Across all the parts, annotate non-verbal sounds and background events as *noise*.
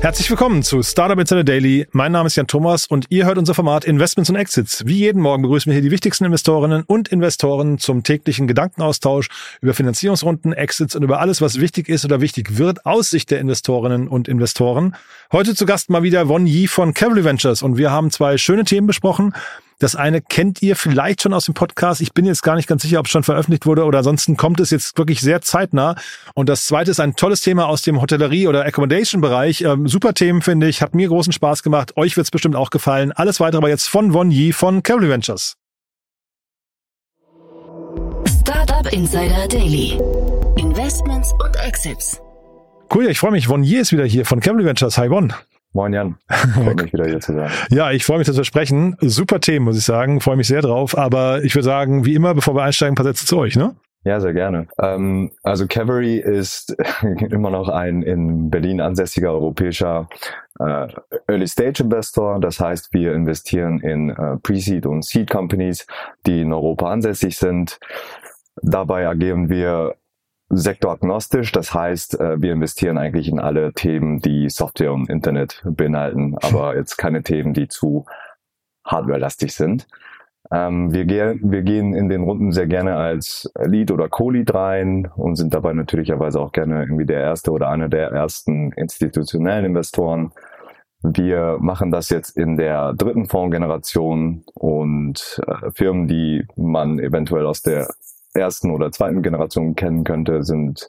Herzlich willkommen zu Startup Insider Daily. Mein Name ist Jan Thomas und ihr hört unser Format Investments und Exits. Wie jeden Morgen begrüßen wir hier die wichtigsten Investorinnen und Investoren zum täglichen Gedankenaustausch über Finanzierungsrunden, Exits und über alles, was wichtig ist oder wichtig wird aus Sicht der Investorinnen und Investoren. Heute zu Gast mal wieder Won Yi von Cavalry Ventures und wir haben zwei schöne Themen besprochen. Das eine kennt ihr vielleicht schon aus dem Podcast. Ich bin jetzt gar nicht ganz sicher, ob es schon veröffentlicht wurde oder ansonsten kommt es jetzt wirklich sehr zeitnah. Und das zweite ist ein tolles Thema aus dem Hotellerie- oder Accommodation-Bereich. Ähm, super Themen, finde ich. Hat mir großen Spaß gemacht. Euch wird es bestimmt auch gefallen. Alles weitere aber jetzt von Von Yi von Cavalry Ventures. Startup Insider Daily. Investments und Exits. Cool, ja, ich freue mich. Von Yi ist wieder hier von Cavalry Ventures. Hi, Von. Moin Jan, *laughs* freut mich wieder hier zu sein. Ja, ich freue mich, dass wir sprechen. Super Themen, muss ich sagen. Freue mich sehr drauf. Aber ich würde sagen, wie immer, bevor wir einsteigen, ein paar Sätze zu euch, ne? Ja, sehr gerne. Ähm, also Cavalry ist *laughs* immer noch ein in Berlin ansässiger europäischer äh, Early-Stage-Investor. Das heißt, wir investieren in äh, Pre-Seed und Seed Companies, die in Europa ansässig sind. Dabei agieren wir sektoragnostisch. Das heißt, äh, wir investieren eigentlich in alle Themen, die Software und Internet beinhalten, aber jetzt keine Themen, die zu hardwarelastig sind. Ähm, wir, ge wir gehen in den Runden sehr gerne als Lead oder Co-Lead rein und sind dabei natürlicherweise auch gerne irgendwie der erste oder einer der ersten institutionellen Investoren. Wir machen das jetzt in der dritten Fondsgeneration und äh, Firmen, die man eventuell aus der ersten oder zweiten Generation kennen könnte, sind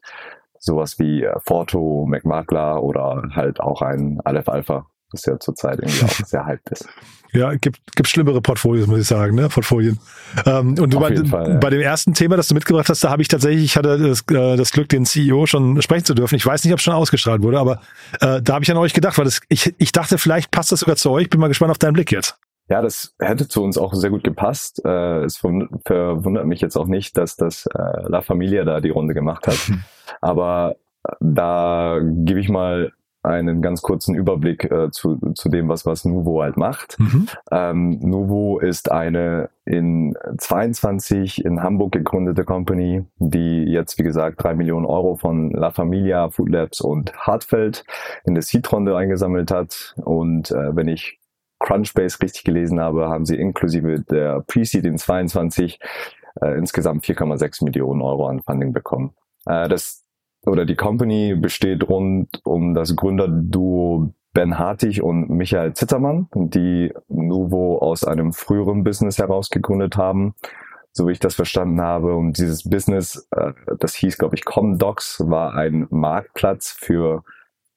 sowas wie äh, Forto, McMakler oder halt auch ein Aleph Alpha, das ja zurzeit irgendwie auch *laughs* sehr hyped ist. Ja, gibt, gibt schlimmere Portfolios, muss ich sagen, ne? Portfolien. Ähm, und du bei, Fall, ja. bei dem ersten Thema, das du mitgebracht hast, da habe ich tatsächlich, ich hatte das, äh, das Glück, den CEO schon sprechen zu dürfen. Ich weiß nicht, ob es schon ausgestrahlt wurde, aber äh, da habe ich an euch gedacht, weil das, ich, ich dachte, vielleicht passt das sogar zu euch. Bin mal gespannt auf deinen Blick jetzt. Ja, das hätte zu uns auch sehr gut gepasst. Äh, es verwundert mich jetzt auch nicht, dass das äh, La Familia da die Runde gemacht hat. *laughs* Aber äh, da gebe ich mal einen ganz kurzen Überblick äh, zu, zu dem, was, was Nuvo halt macht. Mhm. Ähm, Nuvo ist eine in 22 in Hamburg gegründete Company, die jetzt, wie gesagt, drei Millionen Euro von La Familia, Food Labs und Hartfeld in der Seed-Runde eingesammelt hat. Und äh, wenn ich Crunchbase richtig gelesen habe, haben sie inklusive der Pre-Seed in 22 äh, insgesamt 4,6 Millionen Euro an Funding bekommen. Äh, das oder die Company besteht rund um das Gründerduo Ben Hartig und Michael Zittermann, die Nuvo aus einem früheren Business heraus gegründet haben, so wie ich das verstanden habe. Und dieses Business, äh, das hieß, glaube ich, Comdocs, war ein Marktplatz für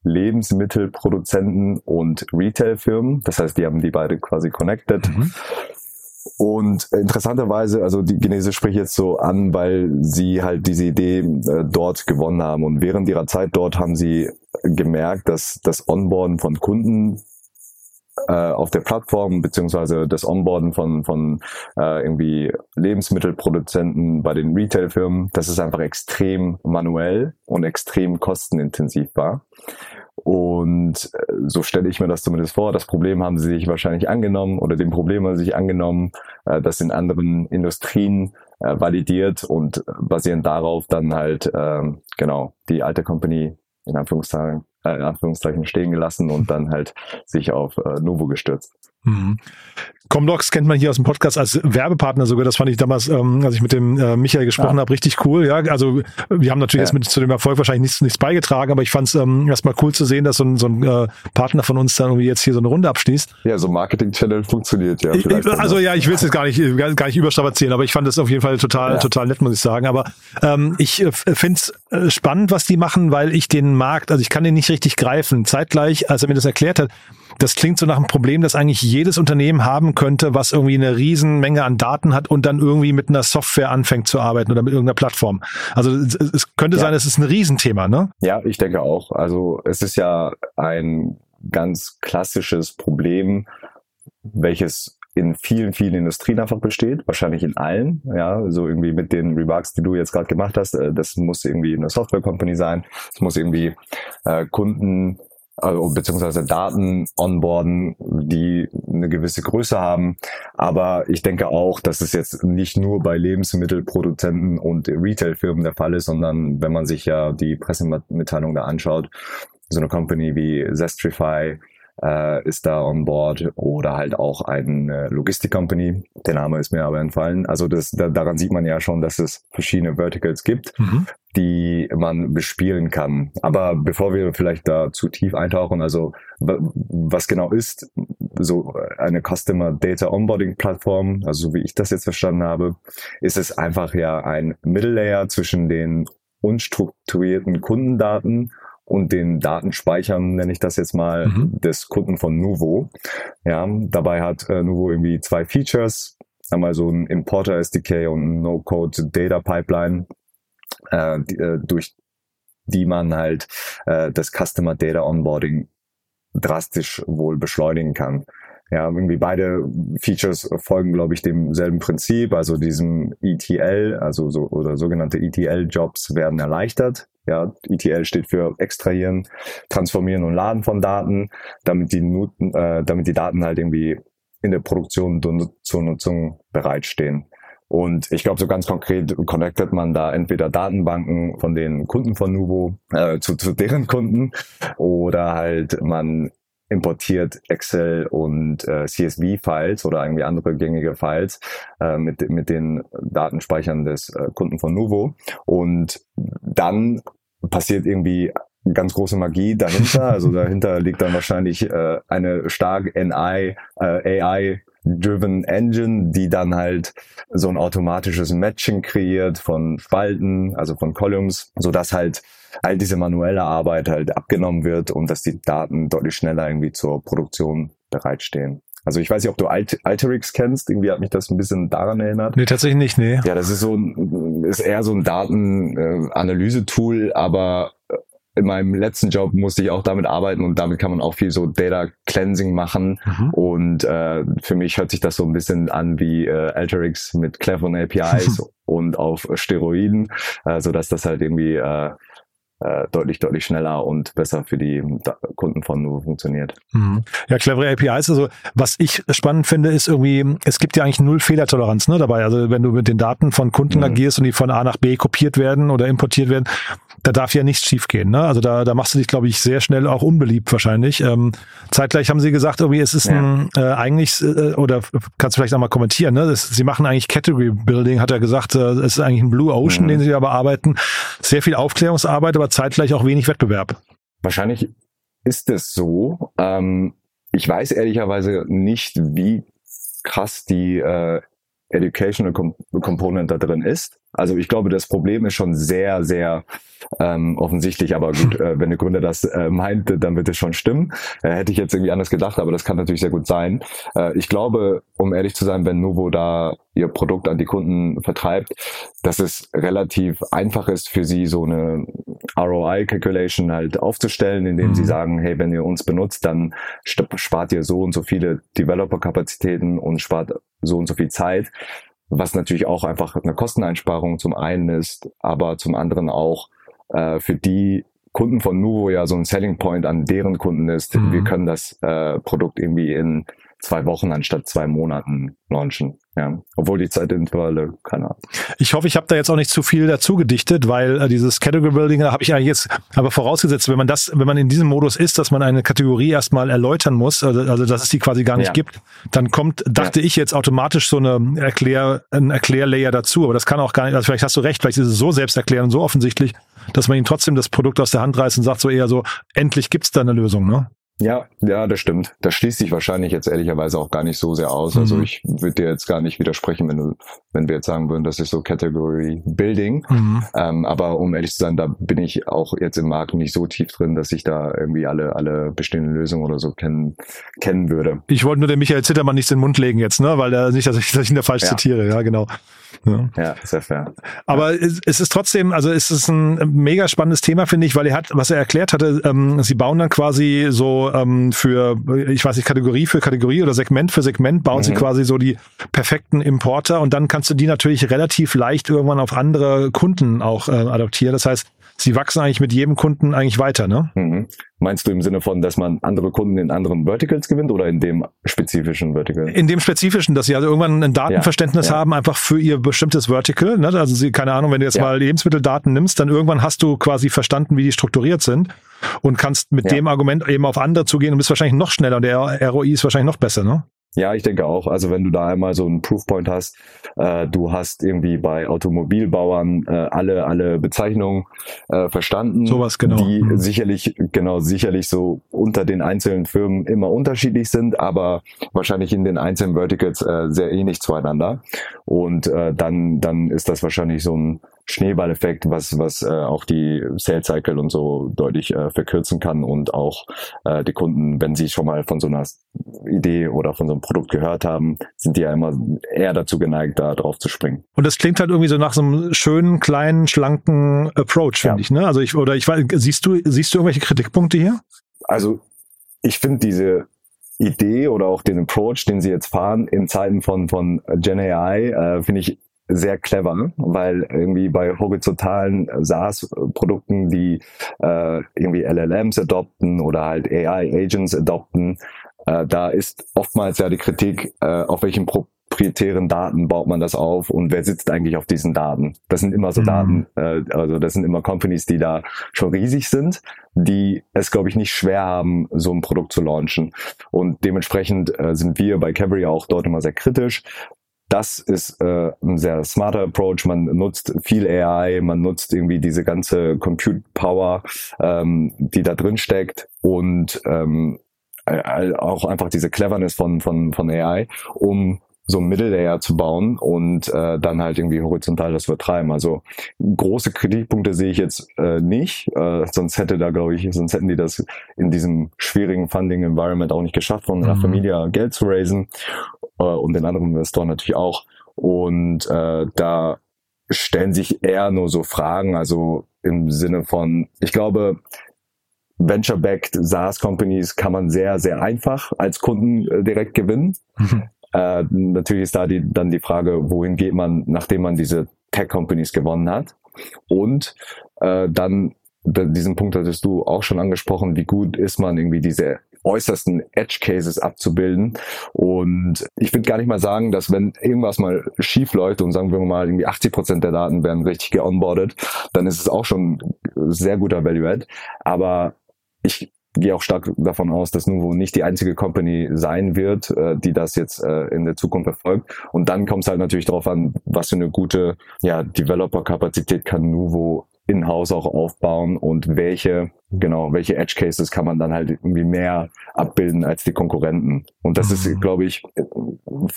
Lebensmittelproduzenten und Retailfirmen. Das heißt, die haben die beide quasi connected. Mhm. Und interessanterweise, also die Genese spricht jetzt so an, weil sie halt diese Idee äh, dort gewonnen haben. Und während ihrer Zeit dort haben sie gemerkt, dass das Onboarden von Kunden äh, auf der Plattform beziehungsweise das Onboarden von, von äh, irgendwie Lebensmittelproduzenten bei den Retailfirmen, das ist einfach extrem manuell und extrem kostenintensiv war. Und äh, so stelle ich mir das zumindest vor. Das Problem haben sie sich wahrscheinlich angenommen oder dem Problem haben sie sich angenommen, äh, das in anderen Industrien äh, validiert und basierend darauf dann halt äh, genau die alte Company in Anführungszeichen, äh, in Anführungszeichen stehen gelassen und dann halt sich auf äh, Novo gestürzt. Mhm. Comdocs kennt man hier aus dem Podcast als Werbepartner sogar. Das fand ich damals, ähm, als ich mit dem äh, Michael gesprochen ja. habe, richtig cool. Ja, also wir haben natürlich ja. jetzt mit zu dem Erfolg wahrscheinlich nichts, nichts beigetragen, aber ich fand es ähm, erstmal cool zu sehen, dass so ein, so ein äh, Partner von uns dann irgendwie jetzt hier so eine Runde abschließt. Ja, so Marketing-Channel funktioniert ja. Vielleicht also ja, ich will es jetzt gar nicht, gar nicht überstrapazieren, aber ich fand es auf jeden Fall total, ja. total nett, muss ich sagen. Aber ähm, ich äh, finde es äh, spannend, was die machen, weil ich den Markt, also ich kann den nicht richtig greifen. Zeitgleich, als er mir das erklärt hat, das klingt so nach einem Problem, das eigentlich jedes Unternehmen haben könnte, was irgendwie eine riesen Menge an Daten hat und dann irgendwie mit einer Software anfängt zu arbeiten oder mit irgendeiner Plattform. Also es könnte ja. sein, es ist ein Riesenthema, ne? Ja, ich denke auch. Also es ist ja ein ganz klassisches Problem, welches in vielen, vielen Industrien einfach besteht, wahrscheinlich in allen, ja, so irgendwie mit den Remarks, die du jetzt gerade gemacht hast, äh, das muss irgendwie eine Software Company sein, es muss irgendwie äh, Kunden also beziehungsweise Daten onboarden, die eine gewisse Größe haben. Aber ich denke auch, dass es jetzt nicht nur bei Lebensmittelproduzenten und Retailfirmen der Fall ist, sondern wenn man sich ja die Pressemitteilung da anschaut, so eine Company wie Zestrify äh, ist da on board oder halt auch eine Logistik-Company. Der Name ist mir aber entfallen. Also das, da, daran sieht man ja schon, dass es verschiedene Verticals gibt, mhm. die man bespielen kann. Aber bevor wir vielleicht da zu tief eintauchen, also was genau ist so eine Customer Data Onboarding Plattform, also so wie ich das jetzt verstanden habe, ist es einfach ja ein Middle Layer zwischen den unstrukturierten Kundendaten und den Datenspeichern, nenne ich das jetzt mal, mhm. des Kunden von Nuvo. Ja, dabei hat äh, Nuvo irgendwie zwei Features. Einmal so ein Importer SDK und ein No-Code Data Pipeline, äh, die, äh, durch die man halt äh, das Customer Data Onboarding drastisch wohl beschleunigen kann. Ja, irgendwie beide Features folgen, glaube ich, demselben Prinzip, also diesem ETL, also so oder sogenannte ETL-Jobs werden erleichtert. Ja, ETL steht für extrahieren, transformieren und laden von Daten, damit die, äh, damit die Daten halt irgendwie in der Produktion zur Nutzung bereitstehen. Und ich glaube, so ganz konkret connectet man da entweder Datenbanken von den Kunden von Nuvo äh, zu, zu deren Kunden oder halt man importiert Excel und äh, CSV-Files oder irgendwie andere gängige Files äh, mit, mit den Datenspeichern des äh, Kunden von Nuvo. Und dann passiert irgendwie ganz große Magie dahinter. Also *laughs* dahinter liegt dann wahrscheinlich äh, eine stark NI, äh, AI Driven Engine, die dann halt so ein automatisches Matching kreiert von Spalten, also von Columns, so dass halt all diese manuelle Arbeit halt abgenommen wird und dass die Daten deutlich schneller irgendwie zur Produktion bereitstehen. Also ich weiß nicht, ob du Alt Alterix kennst. Irgendwie hat mich das ein bisschen daran erinnert. Nee, tatsächlich nicht, nee. Ja, das ist so ein, ist eher so ein Datenanalyse-Tool, aber äh, in meinem letzten Job musste ich auch damit arbeiten und damit kann man auch viel so Data Cleansing machen. Mhm. Und äh, für mich hört sich das so ein bisschen an wie äh, Alterix mit cleveren APIs *laughs* und auf Steroiden, äh, so dass das halt irgendwie äh, äh, deutlich, deutlich schneller und besser für die Kunden von Nuvo funktioniert. Mhm. Ja, clevere APIs. Also was ich spannend finde, ist irgendwie, es gibt ja eigentlich null Fehlertoleranz ne, dabei. Also wenn du mit den Daten von Kunden mhm. agierst und die von A nach B kopiert werden oder importiert werden, da darf ja nichts schiefgehen. Ne? Also da, da machst du dich, glaube ich, sehr schnell auch unbeliebt wahrscheinlich. Ähm, zeitgleich haben sie gesagt, irgendwie es ist ja. ein äh, eigentlich, äh, oder kannst du vielleicht auch mal kommentieren, ne? Das, sie machen eigentlich Category Building, hat er gesagt, äh, es ist eigentlich ein Blue Ocean, mhm. den sie da bearbeiten. Sehr viel Aufklärungsarbeit, aber zeitgleich auch wenig Wettbewerb. Wahrscheinlich ist es so. Ähm, ich weiß ehrlicherweise nicht, wie krass die äh, Educational Component da drin ist. Also ich glaube, das Problem ist schon sehr, sehr ähm, offensichtlich. Aber gut, äh, wenn der Gründer das äh, meinte, dann wird es schon stimmen. Äh, hätte ich jetzt irgendwie anders gedacht, aber das kann natürlich sehr gut sein. Äh, ich glaube, um ehrlich zu sein, wenn Novo da ihr Produkt an die Kunden vertreibt, dass es relativ einfach ist für sie, so eine ROI-Calculation halt aufzustellen, indem mhm. sie sagen, hey, wenn ihr uns benutzt, dann spart ihr so und so viele Developer-Kapazitäten und spart so und so viel Zeit was natürlich auch einfach eine Kosteneinsparung zum einen ist, aber zum anderen auch äh, für die Kunden von Nuvo ja so ein Selling Point an deren Kunden ist. Mhm. Wir können das äh, Produkt irgendwie in zwei Wochen anstatt zwei Monaten launchen. Ja, obwohl die Zeitintervalle, keine Ahnung. Ich hoffe, ich habe da jetzt auch nicht zu viel dazu gedichtet, weil äh, dieses Category Building, da habe ich eigentlich jetzt aber vorausgesetzt, wenn man das, wenn man in diesem Modus ist, dass man eine Kategorie erstmal erläutern muss, also, also dass es die quasi gar nicht ja. gibt, dann kommt, dachte ja. ich jetzt automatisch so eine Erklär, ein Erklärlayer dazu, aber das kann auch gar nicht, also vielleicht hast du recht, vielleicht ist es so selbsterklärend, so offensichtlich, dass man ihm trotzdem das Produkt aus der Hand reißt und sagt so eher so, endlich gibt's da eine Lösung, ne? Ja, ja, das stimmt. Das schließt sich wahrscheinlich jetzt ehrlicherweise auch gar nicht so sehr aus. Also mhm. Also ich würde dir jetzt gar nicht widersprechen, wenn du, wenn wir jetzt sagen würden, das ist so Category Building. Mhm. Ähm, aber um ehrlich zu sein, da bin ich auch jetzt im Markt nicht so tief drin, dass ich da irgendwie alle, alle bestehenden Lösungen oder so kennen, kennen würde. Ich wollte nur dem Michael Zittermann nichts in den Mund legen jetzt, ne? Weil er nicht, dass ich, dass ich ihn da falsch ja. zitiere. Ja, genau. Ja, ja sehr fair. Aber ja. es, es ist trotzdem, also es ist ein mega spannendes Thema, finde ich, weil er hat, was er erklärt hatte, ähm, sie bauen dann quasi so ähm, für, ich weiß nicht, Kategorie für Kategorie oder Segment für Segment, bauen mhm. sie quasi so die perfekten Importer und dann kannst du die natürlich relativ leicht irgendwann auf andere Kunden auch äh, adaptieren. Das heißt, sie wachsen eigentlich mit jedem Kunden eigentlich weiter, ne? Mhm. Meinst du im Sinne von, dass man andere Kunden in anderen Verticals gewinnt oder in dem spezifischen Vertical? In dem spezifischen, dass sie also irgendwann ein Datenverständnis Ja, ja. haben, einfach für ihr bestimmtes Vertical. Ne? Also sie, keine Ahnung, wenn du jetzt Ja. mal Lebensmitteldaten nimmst, dann irgendwann hast du quasi verstanden, wie die strukturiert sind und kannst mit dem Argument eben auf andere zugehen und bist wahrscheinlich noch schneller und der ROI ist wahrscheinlich noch besser, ne? Ja, ich denke auch. Also wenn du da einmal so einen Proofpoint hast, äh, du hast irgendwie bei Automobilbauern äh, alle alle Bezeichnungen äh, verstanden, Sowas, genau. die Mhm. sicherlich genau sicherlich so unter den einzelnen Firmen immer unterschiedlich sind, aber wahrscheinlich in den einzelnen Verticals äh, sehr ähnlich zueinander. Und äh, dann dann ist das wahrscheinlich so ein Schneeballeffekt, was was äh, auch die Sales Cycle und so deutlich äh, verkürzen kann und auch äh, die Kunden, wenn sie schon mal von so einer Idee oder von so einem Produkt gehört haben, sind die ja immer eher dazu geneigt, da drauf zu springen. Und das klingt halt irgendwie so nach so einem schönen, kleinen, schlanken Approach, finde Ja. ich, ne? Also ich, oder ich weiß, siehst du, siehst du irgendwelche Kritikpunkte hier? Also ich finde diese Idee oder auch den Approach, den sie jetzt fahren in Zeiten von von Gen AI, äh, finde ich sehr clever, weil irgendwie bei horizontalen SaaS-Produkten, die äh, irgendwie LLMs adopten oder halt AI-Agents adopten, äh, da ist oftmals ja die Kritik, äh, auf welchen proprietären Daten baut man das auf und wer sitzt eigentlich auf diesen Daten? Das sind immer so Mhm. Daten, äh, also das sind immer Companies, die da schon riesig sind, die es, glaube ich, nicht schwer haben, so ein Produkt zu launchen. Und dementsprechend äh, sind wir bei Cavalry auch dort immer sehr kritisch. Das ist äh, ein sehr smarter Approach. Man nutzt viel AI, man nutzt irgendwie diese ganze Compute Power, ähm, die da drin steckt und ähm, äh, auch einfach diese Cleverness von, von, von AI, um so ein Mittellayer zu bauen und äh, dann halt irgendwie horizontal das vertreiben. Also große Kritikpunkte sehe ich jetzt äh, nicht, äh, sonst hätte da glaube ich, sonst hätten die das in diesem schwierigen Funding Environment auch nicht geschafft, von einer Mhm. Familie Geld zu raisen äh, und den anderen Investoren natürlich auch. Und äh, da stellen sich eher nur so Fragen, also im Sinne von, ich glaube, Venture-backed SaaS-Companies kann man sehr, sehr einfach als Kunden äh, direkt gewinnen. Äh, natürlich ist da die, dann die Frage, wohin geht man, nachdem man diese Tech-Companies gewonnen hat. Und äh, dann diesen Punkt hattest du auch schon angesprochen, wie gut ist man irgendwie diese äußersten Edge-Cases abzubilden. Und ich würde gar nicht mal sagen, dass wenn irgendwas mal schief läuft und sagen wir mal irgendwie 80 Prozent der Daten werden richtig geonboardet, dann ist es auch schon sehr guter Value-Add. Aber ich gehe auch stark davon aus, dass Nuvo nicht die einzige Company sein wird, äh, die das jetzt äh, in der Zukunft erfolgt. Und dann kommt es halt natürlich darauf an, was für eine gute ja, Developer-Kapazität kann Nuvo in-house auch aufbauen und welche, genau, welche Edge Cases kann man dann halt irgendwie mehr abbilden als die Konkurrenten. Und das Mhm. ist, glaube ich,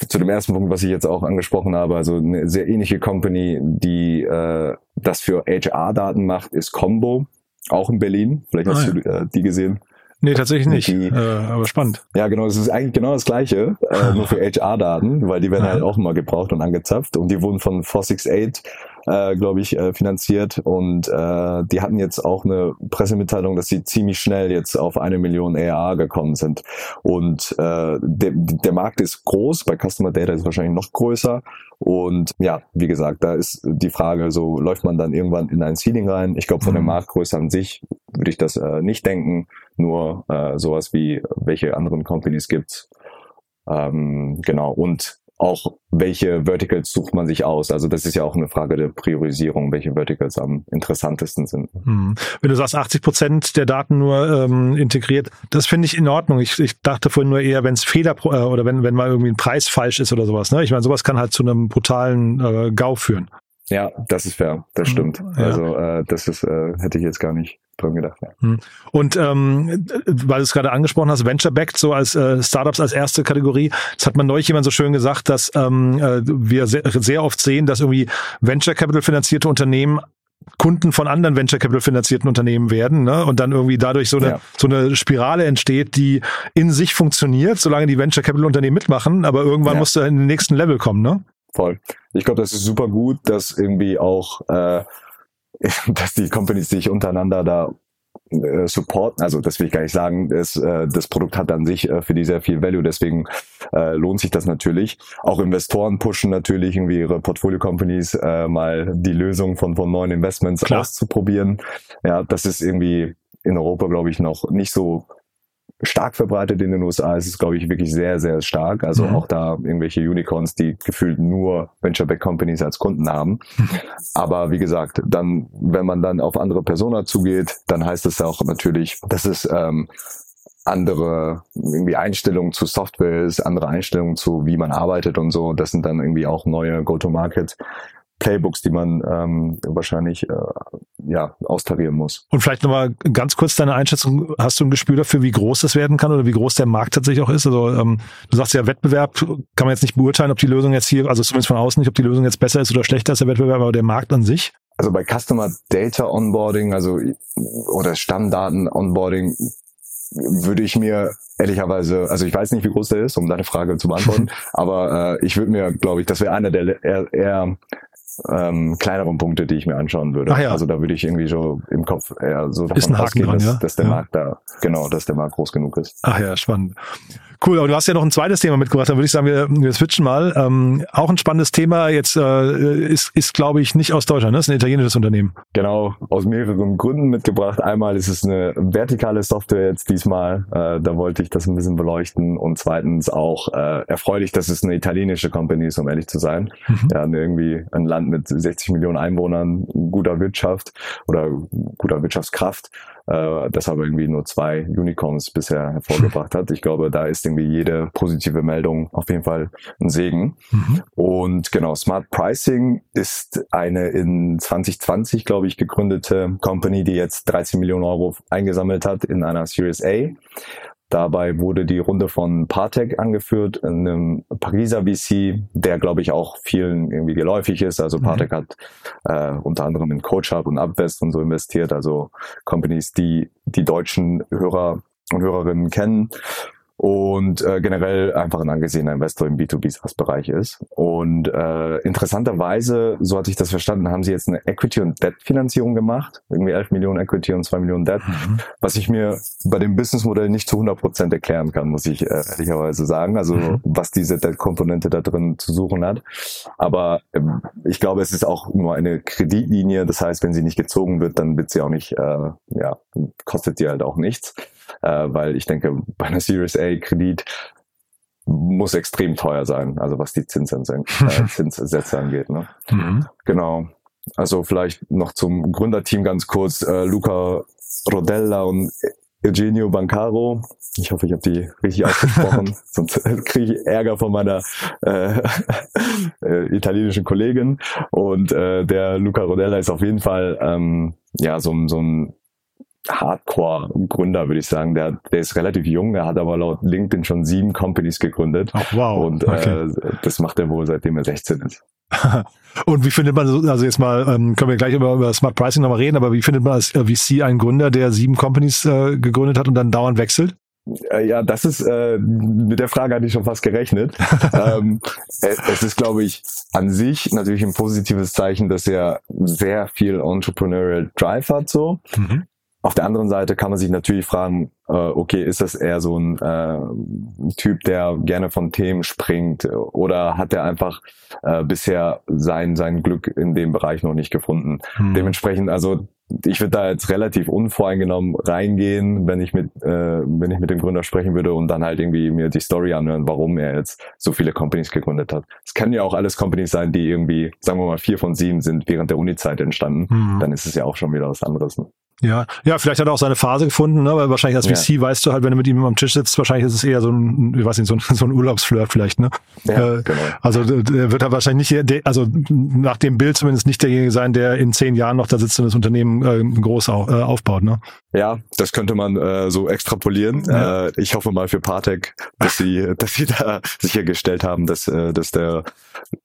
zu dem ersten Punkt, was ich jetzt auch angesprochen habe, also eine sehr ähnliche Company, die äh, das für HR-Daten macht, ist Combo, auch in Berlin. Vielleicht hast Ah, du äh, die gesehen. Nee, tatsächlich nicht. Die- Äh, aber spannend. Ja, genau, es ist eigentlich genau das Gleiche, äh, nur für *laughs* HR-Daten, weil die werden halt auch immer gebraucht und angezapft und die wurden von 468, äh, glaube ich, äh, finanziert und äh, die hatten jetzt auch eine Pressemitteilung, dass sie ziemlich schnell jetzt auf eine Million ERA gekommen sind und äh, der, der Markt ist groß, bei Customer Data ist es wahrscheinlich noch größer und ja, wie gesagt, da ist die Frage, so läuft man dann irgendwann in ein Ceiling rein. Ich glaube, von der Mhm. Marktgröße an sich würde ich das äh, nicht denken, nur äh, sowas wie welche anderen Companies gibt's. Ähm, genau. Und auch welche Verticals sucht man sich aus? Also das ist ja auch eine Frage der Priorisierung, welche Verticals am interessantesten sind. Hm. Wenn du sagst, 80 Prozent der Daten nur ähm, integriert, das finde ich in Ordnung. Ich, ich dachte vorhin nur eher, wenn es Fehler äh, oder wenn, wenn mal irgendwie ein Preis falsch ist oder sowas. Ne? Ich meine, sowas kann halt zu einem brutalen äh, GAU führen. Ja, das ist fair, das stimmt. Ja. Also äh, das ist, äh, hätte ich jetzt gar nicht dran gedacht. Ja. Und ähm, weil du es gerade angesprochen hast, Venture-Backed, so als äh, Startups als erste Kategorie, das hat man neulich jemand so schön gesagt, dass ähm, äh, wir sehr, sehr oft sehen, dass irgendwie Venture Capital finanzierte Unternehmen Kunden von anderen Venture Capital finanzierten Unternehmen werden ne? und dann irgendwie dadurch so eine, Ja. so eine Spirale entsteht, die in sich funktioniert, solange die Venture Capital Unternehmen mitmachen, aber irgendwann Ja. musst du in den nächsten Level kommen, ne? Voll. Ich glaube, das ist super gut, dass irgendwie auch, äh, *laughs* dass die Companies sich untereinander da äh, supporten, also das will ich gar nicht sagen, das, äh, das Produkt hat an sich äh, für die sehr viel Value, deswegen äh, lohnt sich das natürlich. Auch Investoren pushen natürlich irgendwie ihre Portfolio-Companies äh, mal die Lösung von, von neuen Investments Klar. auszuprobieren. Ja, das ist irgendwie in Europa, glaube ich, noch nicht so stark verbreitet in den USA. Es ist, glaube ich, wirklich sehr, sehr stark. Also Mhm. auch da irgendwelche Unicorns, die gefühlt nur Venture-Back Companies als Kunden haben. *laughs* Aber wie gesagt, dann, wenn man dann auf andere Persona zugeht, dann heißt es auch natürlich, dass es ähm, andere irgendwie Einstellungen zu Software ist, andere Einstellungen zu, wie man arbeitet und so. Das sind dann irgendwie auch neue Go-to-Market Playbooks, die man ähm, wahrscheinlich äh, ja austarieren muss. Und vielleicht nochmal ganz kurz deine Einschätzung. Hast du ein Gespür dafür, wie groß das werden kann oder wie groß der Markt tatsächlich auch ist? Also ähm, du sagst ja, Wettbewerb kann man jetzt nicht beurteilen, ob die Lösung jetzt hier, also zumindest von außen nicht, ob die Lösung jetzt besser ist oder schlechter als der Wettbewerb, aber der Markt an sich. Also bei Customer Data Onboarding, also oder Stammdaten Onboarding, würde ich mir ehrlicherweise, also ich weiß nicht, wie groß der ist, um deine Frage zu beantworten, *laughs* aber äh, ich würde mir, glaube ich, das wäre einer der eher, eher ähm, kleineren Punkte, die ich mir anschauen würde. Ja. Also da würde ich irgendwie so im Kopf eher so Ist ein davon Haken ausgehen, dran, dass, ja? dass der Ja. Markt da, genau, dass der Markt groß genug ist. Ach ja, spannend. Cool, aber du hast ja noch ein zweites Thema mitgebracht, dann würde ich sagen, wir, wir switchen mal. Ähm, auch ein spannendes Thema, jetzt äh, ist, ist glaube ich, nicht aus Deutschland, ne? ist ein italienisches Unternehmen. Genau, aus mehreren Gründen mitgebracht. Einmal ist es eine vertikale Software jetzt diesmal, äh, da wollte ich das ein bisschen beleuchten. Und zweitens auch äh, erfreulich, dass es eine italienische Company ist, um ehrlich zu sein. Mhm. Ja, irgendwie ein Land mit 60 Millionen Einwohnern, guter Wirtschaft oder guter Wirtschaftskraft, äh, das aber irgendwie nur zwei Unicorns bisher hervorgebracht hat. Ich glaube, da ist irgendwie jede positive Meldung auf jeden Fall ein Segen. Mhm. Und genau, Smart Pricing ist eine in 2020, glaube ich, gegründete Company, die jetzt 13 Millionen Euro eingesammelt hat in einer Series A. Dabei wurde die Runde von Partec angeführt, einem Pariser VC, der, glaube ich, auch vielen irgendwie geläufig ist. Also Mhm. Partec hat äh, unter anderem in CoachUp und Upvest und so investiert, also Companies, die die deutschen Hörer und Hörerinnen kennen und äh, generell einfach ein angesehener Investor im B2B-SaaS-Bereich ist. Und äh, interessanterweise, so hatte ich das verstanden, haben sie jetzt eine Equity- und Debt-Finanzierung gemacht. Irgendwie 11 Millionen Equity und 2 Millionen Debt, Mhm. was ich mir bei dem Businessmodell nicht zu 100 Prozent erklären kann, muss ich äh, ehrlicherweise sagen. Also Mhm. was diese Debt-Komponente da drin zu suchen hat. Aber ähm, ich glaube, es ist auch nur eine Kreditlinie. Das heißt, wenn sie nicht gezogen wird, dann wird sie auch nicht, äh, ja, kostet sie halt auch nichts weil ich denke, *laughs* bei einer Series A Kredit muss extrem teuer sein, also was die Zinssätze, äh, *laughs* Zinssätze angeht. Ne? Mhm. Genau. Also vielleicht noch zum Gründerteam ganz kurz. Äh, Luca Rodella und Eugenio Bancaro. Ich hoffe, ich habe die richtig ausgesprochen, *laughs* sonst kriege ich Ärger von meiner äh, äh, italienischen Kollegin. Und äh, der Luca Rodella ist auf jeden Fall ähm, ja so, so ein Hardcore-Gründer, würde ich sagen. Der, der ist relativ jung, der hat aber laut LinkedIn schon sieben Companies gegründet. Ach, wow. Und okay. äh, das macht er wohl, seitdem er 16 ist. *laughs* Und wie findet man, so- also jetzt mal, ähm, können wir gleich über, über Smart Pricing nochmal reden, aber wie findet man als äh, VC einen Gründer, der sieben Companies äh, gegründet hat und dann dauernd wechselt? Äh, Ja, das ist, äh, mit der Frage hatte ich schon fast gerechnet. *laughs* ähm, äh, es ist, glaube ich, an sich natürlich ein positives Zeichen, dass er sehr viel Entrepreneurial Drive hat, so. Mhm. Auf der anderen Seite kann man sich natürlich fragen, äh, okay, ist das eher so ein äh, Typ, der gerne von Themen springt oder hat er einfach äh, bisher sein, sein Glück in dem Bereich noch nicht gefunden? Mhm. Dementsprechend, also ich würde da jetzt relativ unvoreingenommen reingehen, wenn ich mit, äh, wenn ich mit dem Gründer sprechen würde und dann halt irgendwie mir die Story anhören, warum er jetzt so viele Companies gegründet hat. Es können ja auch alles Companies sein, die irgendwie, sagen wir mal, vier von sieben sind während der Uni-Zeit entstanden. Mhm. Dann ist es ja auch schon wieder was anderes. Ne? Ja, ja, vielleicht hat er auch seine Phase gefunden, ne? weil wahrscheinlich als Ja. VC weißt du halt, wenn du mit ihm am Tisch sitzt, wahrscheinlich ist es eher so ein, ich weiß nicht, so ein, *laughs* so ein Urlaubsflirt vielleicht, ne? Ja, Äh, genau. Also der der wird er wahrscheinlich nicht, der, also nach dem Bild zumindest nicht derjenige sein, der in zehn Jahren noch da sitzt und das Unternehmen äh, groß au, äh, aufbaut, ne? Ja, das könnte man äh, so extrapolieren. Ja. Äh, ich hoffe mal für Partec, dass sie, *laughs* dass sie da sichergestellt haben, dass, äh, dass der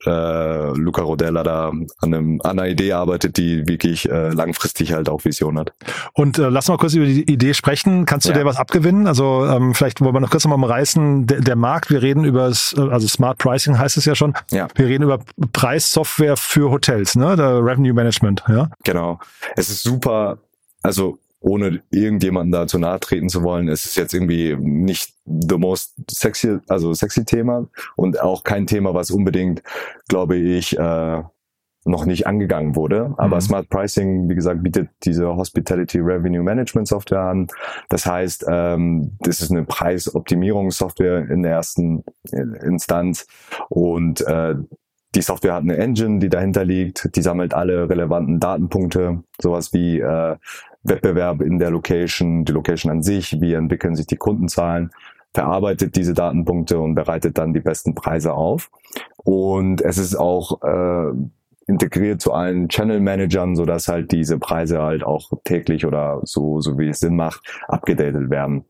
äh, Luca Rodella da an, einem, an einer Idee arbeitet, die wirklich äh, langfristig halt auch Vision hat. Und äh, lass mal kurz über die Idee sprechen. Kannst du Ja. dir was abgewinnen? Also ähm, vielleicht wollen wir noch kurz mal umreißen, der, der Markt, wir reden über, äh, also Smart Pricing heißt es ja schon. Ja. Wir reden über Preissoftware für Hotels, ne? Der Revenue Management, ja. Genau. Es ist super, also ohne irgendjemanden da zu nahe treten zu wollen, ist es jetzt irgendwie nicht the most sexy, also sexy Thema und auch kein Thema, was unbedingt, glaube ich, äh, noch nicht angegangen wurde. Aber mhm. Smart Pricing, wie gesagt, bietet diese Hospitality Revenue Management Software an. Das heißt, ähm, das ist eine Preisoptimierungssoftware in der ersten Instanz und äh, die Software hat eine Engine, die dahinter liegt, die sammelt alle relevanten Datenpunkte, sowas wie äh, Wettbewerb in der Location, die Location an sich, wie entwickeln sich die Kundenzahlen, verarbeitet diese Datenpunkte und bereitet dann die besten Preise auf. Und es ist auch äh, integriert zu allen Channel Managern, so dass halt diese Preise halt auch täglich oder so, so wie es Sinn macht, abgedatet werden.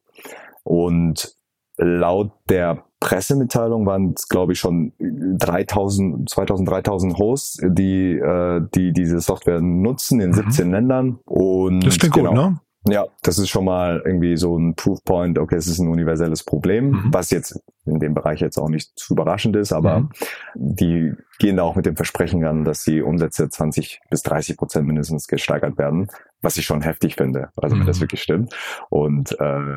Und laut der Pressemitteilung waren es, glaube ich, schon 3000, 2000, 3000 Hosts, die, äh, die diese Software nutzen in 17 mhm. Ländern. Und das klingt genau, gut, ne? Ja, das ist schon mal irgendwie so ein Proofpoint, okay, es ist ein universelles Problem, mhm. was jetzt in dem Bereich jetzt auch nicht zu überraschend ist, aber mhm. die gehen da auch mit dem Versprechen an, dass die Umsätze 20 bis 30 Prozent mindestens gesteigert werden, was ich schon heftig finde, also wenn das mhm. wirklich stimmt. Und äh,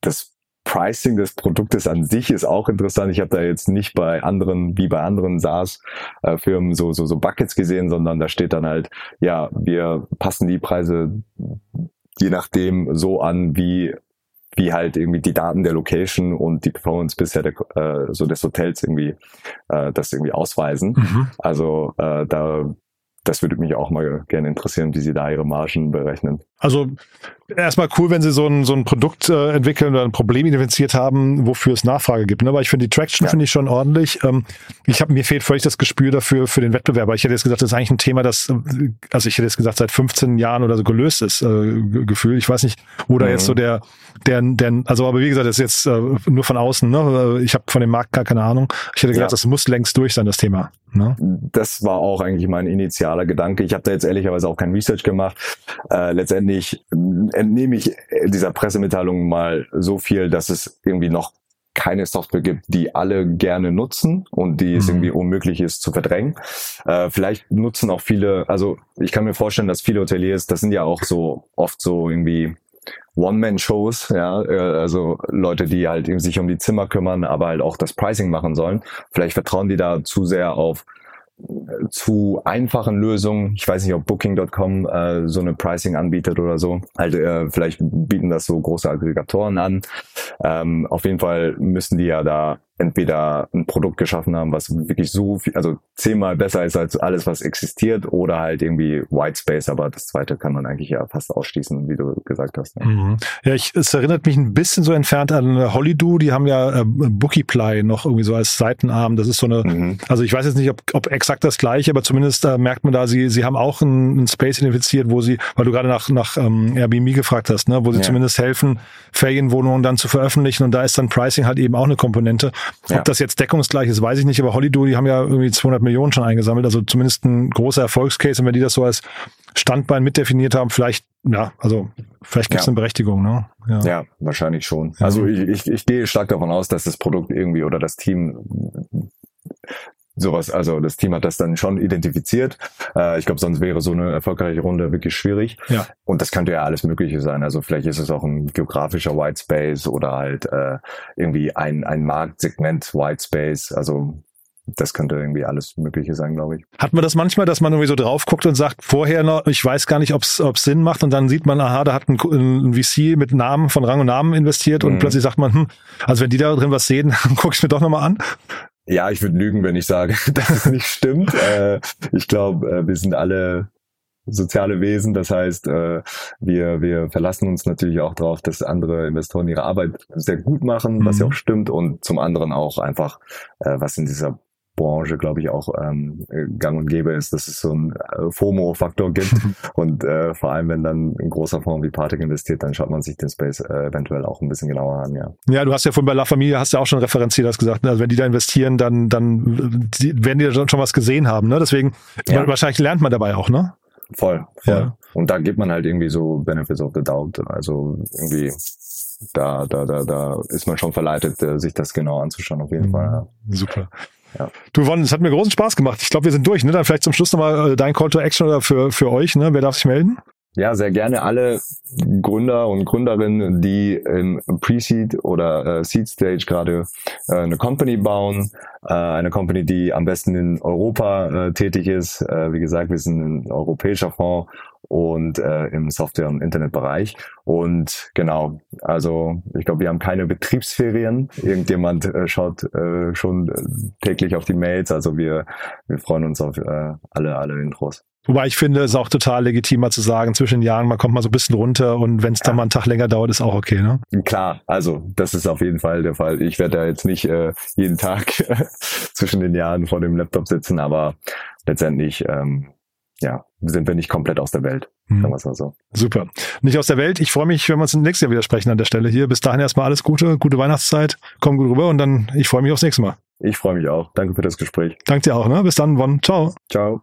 das Pricing des Produktes an sich ist auch interessant. Ich habe da jetzt nicht bei anderen, wie bei anderen SaaS-Firmen so, so, so Buckets gesehen, sondern da steht dann halt, ja, wir passen die Preise je nachdem so an, wie wie halt irgendwie die Daten der Location und die Performance bisher der, äh, so des Hotels irgendwie äh, das irgendwie ausweisen. Mhm. Also äh, da das würde mich auch mal gerne interessieren, wie Sie da Ihre Margen berechnen. Also erstmal cool, wenn Sie so ein, so ein Produkt äh, entwickeln oder ein Problem identifiziert haben, wofür es Nachfrage gibt. Ne? Aber ich finde die Traction ja. finde ich schon ordentlich. Ähm, ich habe mir fehlt völlig das Gespür dafür für den Wettbewerber. Ich hätte jetzt gesagt, das ist eigentlich ein Thema, das, äh, also ich hätte jetzt gesagt, seit 15 Jahren oder so gelöst ist, äh, Gefühl. Ich weiß nicht, wo da mhm. jetzt so der, der, der, also aber wie gesagt, das ist jetzt äh, nur von außen. Ne? Ich habe von dem Markt gar keine Ahnung. Ich hätte gesagt, ja. das muss längst durch sein, das Thema. Ne? Das war auch eigentlich mein initialer Gedanke. Ich habe da jetzt ehrlicherweise auch kein Research gemacht. Äh, letztendlich entnehme ich dieser Pressemitteilung mal so viel, dass es irgendwie noch keine Software gibt, die alle gerne nutzen und die es mhm. irgendwie unmöglich ist zu verdrängen. Äh, vielleicht nutzen auch viele, also ich kann mir vorstellen, dass viele Hoteliers, das sind ja auch so oft so irgendwie One-Man-Shows, ja, äh, also Leute, die halt eben sich um die Zimmer kümmern, aber halt auch das Pricing machen sollen. Vielleicht vertrauen die da zu sehr auf zu einfachen Lösungen. Ich weiß nicht, ob Booking.com äh, so eine Pricing anbietet oder so. Halt, äh, vielleicht bieten das so große Aggregatoren an. Ähm, auf jeden Fall müssen die ja da entweder ein Produkt geschaffen haben, was wirklich so viel, also zehnmal besser ist als alles, was existiert, oder halt irgendwie White Space, aber das zweite kann man eigentlich ja fast ausschließen, wie du gesagt hast. Ne? Mhm. Ja, ich, es erinnert mich ein bisschen so entfernt an Hollydo, die haben ja äh, Bookieply noch irgendwie so als Seitenarm. Das ist so eine, mhm. also ich weiß jetzt nicht, ob, ob exakt das gleiche, aber zumindest äh, merkt man da, sie, sie haben auch einen, Space identifiziert, wo sie, weil du gerade nach, nach ähm, Airbnb gefragt hast, ne, wo sie ja. zumindest helfen, Ferienwohnungen dann zu veröffentlichen und da ist dann Pricing halt eben auch eine Komponente. Ja. Ob das jetzt deckungsgleich ist, weiß ich nicht, aber Holido, die haben ja irgendwie 200 Millionen schon eingesammelt, also zumindest ein großer Erfolgscase und wenn die das so als Standbein mitdefiniert haben, vielleicht, ja, also vielleicht gibt es ja. eine Berechtigung, ne? Ja, ja wahrscheinlich schon. Ja. Also ich, ich, ich gehe stark davon aus, dass das Produkt irgendwie oder das Team sowas, also das Team hat das dann schon identifiziert. Äh, ich glaube, sonst wäre so eine erfolgreiche Runde wirklich schwierig. Ja. Und das könnte ja alles Mögliche sein. Also vielleicht ist es auch ein geografischer White Space oder halt äh, irgendwie ein, ein Marktsegment White Space. Also das könnte irgendwie alles Mögliche sein, glaube ich. Hat man das manchmal, dass man irgendwie so drauf guckt und sagt, vorher noch, ich weiß gar nicht, ob es Sinn macht und dann sieht man, aha, da hat ein, ein VC mit Namen von Rang und Namen investiert und mhm. plötzlich sagt man, hm, also wenn die da drin was sehen, *laughs* dann gucke ich mir doch nochmal an. Ja, ich würde lügen, wenn ich sage, *laughs* dass es nicht stimmt. *laughs* äh, ich glaube, äh, wir sind alle soziale Wesen. Das heißt, äh, wir, wir verlassen uns natürlich auch darauf, dass andere Investoren ihre Arbeit sehr gut machen, mhm. was ja auch stimmt. Und zum anderen auch einfach, äh, was in dieser Branche, glaube ich, auch ähm, gang und gäbe ist, dass es so einen äh, FOMO-Faktor gibt. *laughs* und äh, vor allem, wenn dann ein großer Fonds wie Partik investiert, dann schaut man sich den Space äh, eventuell auch ein bisschen genauer an, ja. Ja, du hast ja von bei La Familia hast ja auch schon referenziert, hast gesagt, ne? also wenn die da investieren, dann, dann die, werden die ja schon was gesehen haben, ne? Deswegen, ja. wahrscheinlich lernt man dabei auch, ne? Voll, voll. Ja. Und da gibt man halt irgendwie so Benefits of the Doubt. Also irgendwie da, da, da, da ist man schon verleitet, äh, sich das genau anzuschauen, auf jeden mhm. Fall. Ja. Super. Ja. Du, Yvonne, es hat mir großen Spaß gemacht. Ich glaube, wir sind durch. Ne? Dann vielleicht zum Schluss nochmal äh, dein Call to Action oder für, für euch. Ne? Wer darf sich melden? Ja, sehr gerne alle Gründer und Gründerinnen, die im Pre-Seed oder äh, Seed Stage gerade äh, eine Company bauen, äh, eine Company, die am besten in Europa äh, tätig ist. Äh, wie gesagt, wir sind ein europäischer Fonds und äh, im Software- und Internetbereich. Und genau, also ich glaube, wir haben keine Betriebsferien. Irgendjemand äh, schaut äh, schon äh, täglich auf die Mails. Also wir, wir freuen uns auf äh, alle, alle Intros. Wobei ich finde, es ist auch total legitimer zu sagen, zwischen den Jahren, man kommt mal so ein bisschen runter und wenn es dann mal einen Tag länger dauert, ist auch okay, ne? Klar, also das ist auf jeden Fall der Fall. Ich werde da jetzt nicht äh, jeden Tag *laughs* zwischen den Jahren vor dem Laptop sitzen, aber letztendlich ähm, ja, sind wir nicht komplett aus der Welt. Sagen wir es mal so. Super. Nicht aus der Welt. Ich freue mich, wenn wir uns nächstes Jahr wieder sprechen an der Stelle hier. Bis dahin erstmal alles Gute, gute Weihnachtszeit. Komm gut rüber und dann, ich freue mich aufs nächste Mal. Ich freue mich auch. Danke für das Gespräch. Danke dir auch, ne? Bis dann, Won. Ciao. Ciao.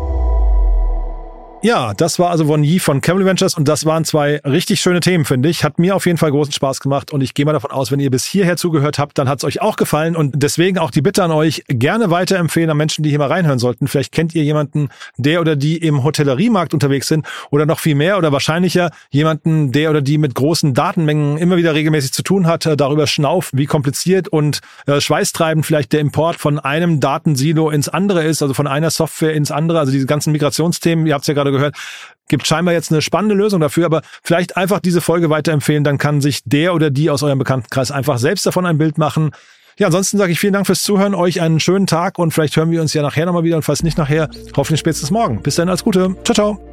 Ja, das war also Von Yi von Camel Ventures und das waren zwei richtig schöne Themen, finde ich. Hat mir auf jeden Fall großen Spaß gemacht und ich gehe mal davon aus, wenn ihr bis hierher zugehört habt, dann hat es euch auch gefallen und deswegen auch die Bitte an euch, gerne weiterempfehlen an Menschen, die hier mal reinhören sollten. Vielleicht kennt ihr jemanden, der oder die im Hotelleriemarkt unterwegs sind oder noch viel mehr oder wahrscheinlicher jemanden, der oder die mit großen Datenmengen immer wieder regelmäßig zu tun hat, äh, darüber schnauft, wie kompliziert und äh, schweißtreibend vielleicht der Import von einem Datensilo ins andere ist, also von einer Software ins andere, also diese ganzen Migrationsthemen, ihr habt es ja gerade gehört, gibt scheinbar jetzt eine spannende Lösung dafür, aber vielleicht einfach diese Folge weiterempfehlen, dann kann sich der oder die aus eurem Bekanntenkreis einfach selbst davon ein Bild machen. Ja, ansonsten sage ich vielen Dank fürs Zuhören, euch einen schönen Tag und vielleicht hören wir uns ja nachher nochmal wieder und falls nicht nachher, hoffentlich spätestens morgen. Bis dann, alles Gute. Ciao, ciao.